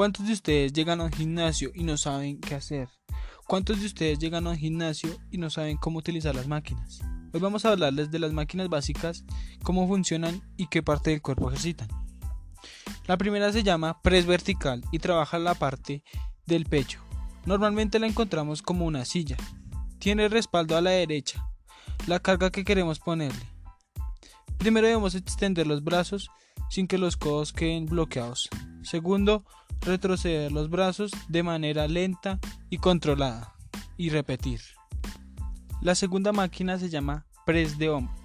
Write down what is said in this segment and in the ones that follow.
¿Cuántos de ustedes llegan a un gimnasio y no saben qué hacer? ¿Cuántos de ustedes llegan a un gimnasio y no saben cómo utilizar las máquinas? Hoy vamos a hablarles de las máquinas básicas, cómo funcionan y qué parte del cuerpo ejercitan. La primera se llama press vertical y trabaja la parte del pecho. Normalmente la encontramos como una silla. Tiene respaldo a la derecha, la carga que queremos ponerle. Primero debemos extender los brazos sin que los codos queden bloqueados. Segundo, retroceder los brazos de manera lenta y controlada y repetir. La segunda máquina se llama press de hombros.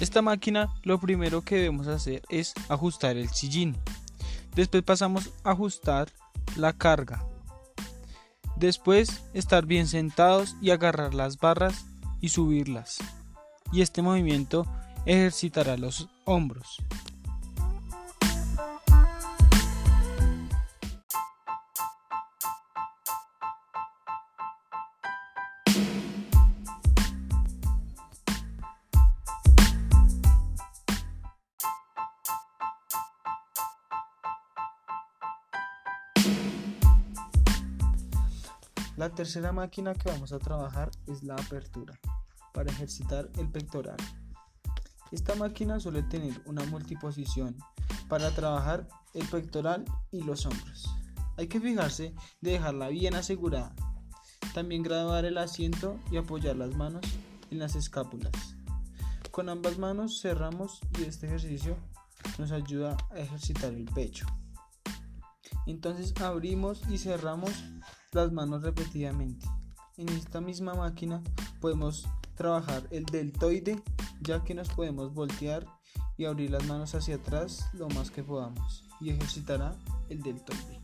Esta máquina lo primero que debemos hacer es ajustar el sillín. Después pasamos a ajustar la carga. Después estar bien sentados y agarrar las barras y subirlas. Y este movimiento ejercitará los hombros. La tercera máquina que vamos a trabajar es la apertura para ejercitar el pectoral. Esta máquina suele tener una multiposición para trabajar el pectoral y los hombros. Hay que fijarse de dejarla bien asegurada. También graduar el asiento y apoyar las manos en las escápulas. Con ambas manos cerramos y este ejercicio nos ayuda a ejercitar el pecho. Entonces abrimos y cerramos las manos repetidamente. En esta misma máquina podemos trabajar el deltoide ya que nos podemos voltear y abrir las manos hacia atrás lo más que podamos y ejercitará el deltoide.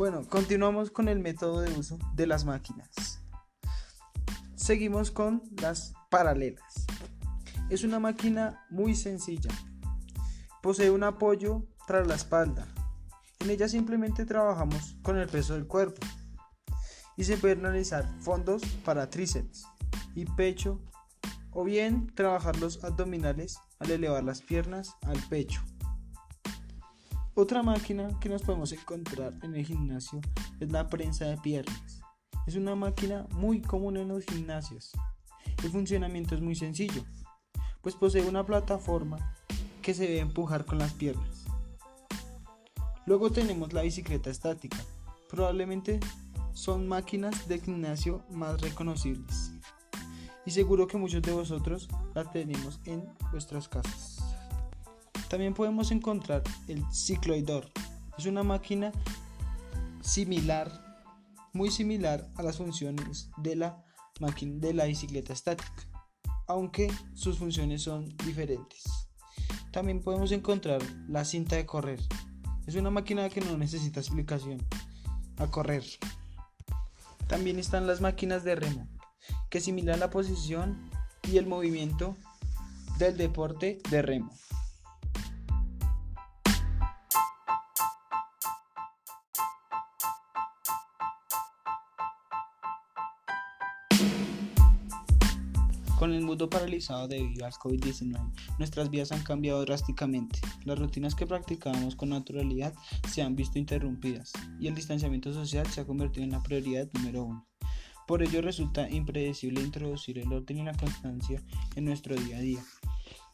Bueno, continuamos con el método de uso de las máquinas. Seguimos con las paralelas. Es una máquina muy sencilla. Posee un apoyo tras la espalda. En ella simplemente trabajamos con el peso del cuerpo. Y se pueden realizar fondos para tríceps y pecho o bien trabajar los abdominales al elevar las piernas al pecho. Otra máquina que nos podemos encontrar en el gimnasio es la prensa de piernas. Es una máquina muy común en los gimnasios. El funcionamiento es muy sencillo, pues posee una plataforma que se debe empujar con las piernas. Luego tenemos la bicicleta estática. Probablemente son máquinas de gimnasio más reconocibles. Y seguro que muchos de vosotros la tenemos en vuestras casas. También podemos encontrar el cicloidor. Es una máquina similar, muy similar a las funciones de la máquina de la bicicleta estática, aunque sus funciones son diferentes. También podemos encontrar la cinta de correr. Es una máquina que no necesita explicación a correr. También están las máquinas de remo, que similan la posición y el movimiento del deporte de remo. Con el mundo paralizado debido al COVID-19, nuestras vidas han cambiado drásticamente. Las rutinas que practicábamos con naturalidad se han visto interrumpidas y el distanciamiento social se ha convertido en la prioridad número uno. Por ello resulta impredecible introducir el orden y la constancia en nuestro día a día.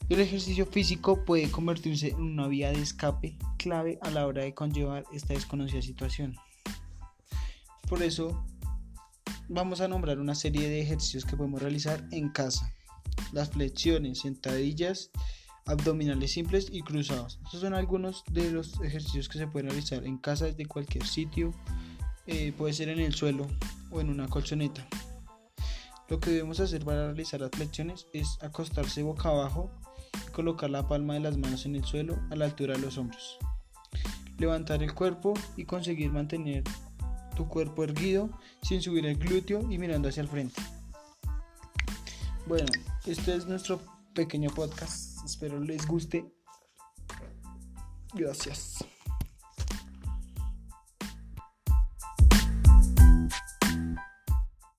El ejercicio físico puede convertirse en una vía de escape clave a la hora de conllevar esta desconocida situación. Por eso vamos a nombrar una serie de ejercicios que podemos realizar en casa. Las flexiones, sentadillas, abdominales simples y cruzados. Estos son algunos de los ejercicios que se pueden realizar en casa desde cualquier sitio. Eh, puede ser en el suelo o en una colchoneta. Lo que debemos hacer para realizar las flexiones es acostarse boca abajo y colocar la palma de las manos en el suelo a la altura de los hombros. Levantar el cuerpo y conseguir mantener tu cuerpo erguido, sin subir el glúteo y mirando hacia el frente. Bueno, este es nuestro pequeño podcast. Espero les guste. Gracias.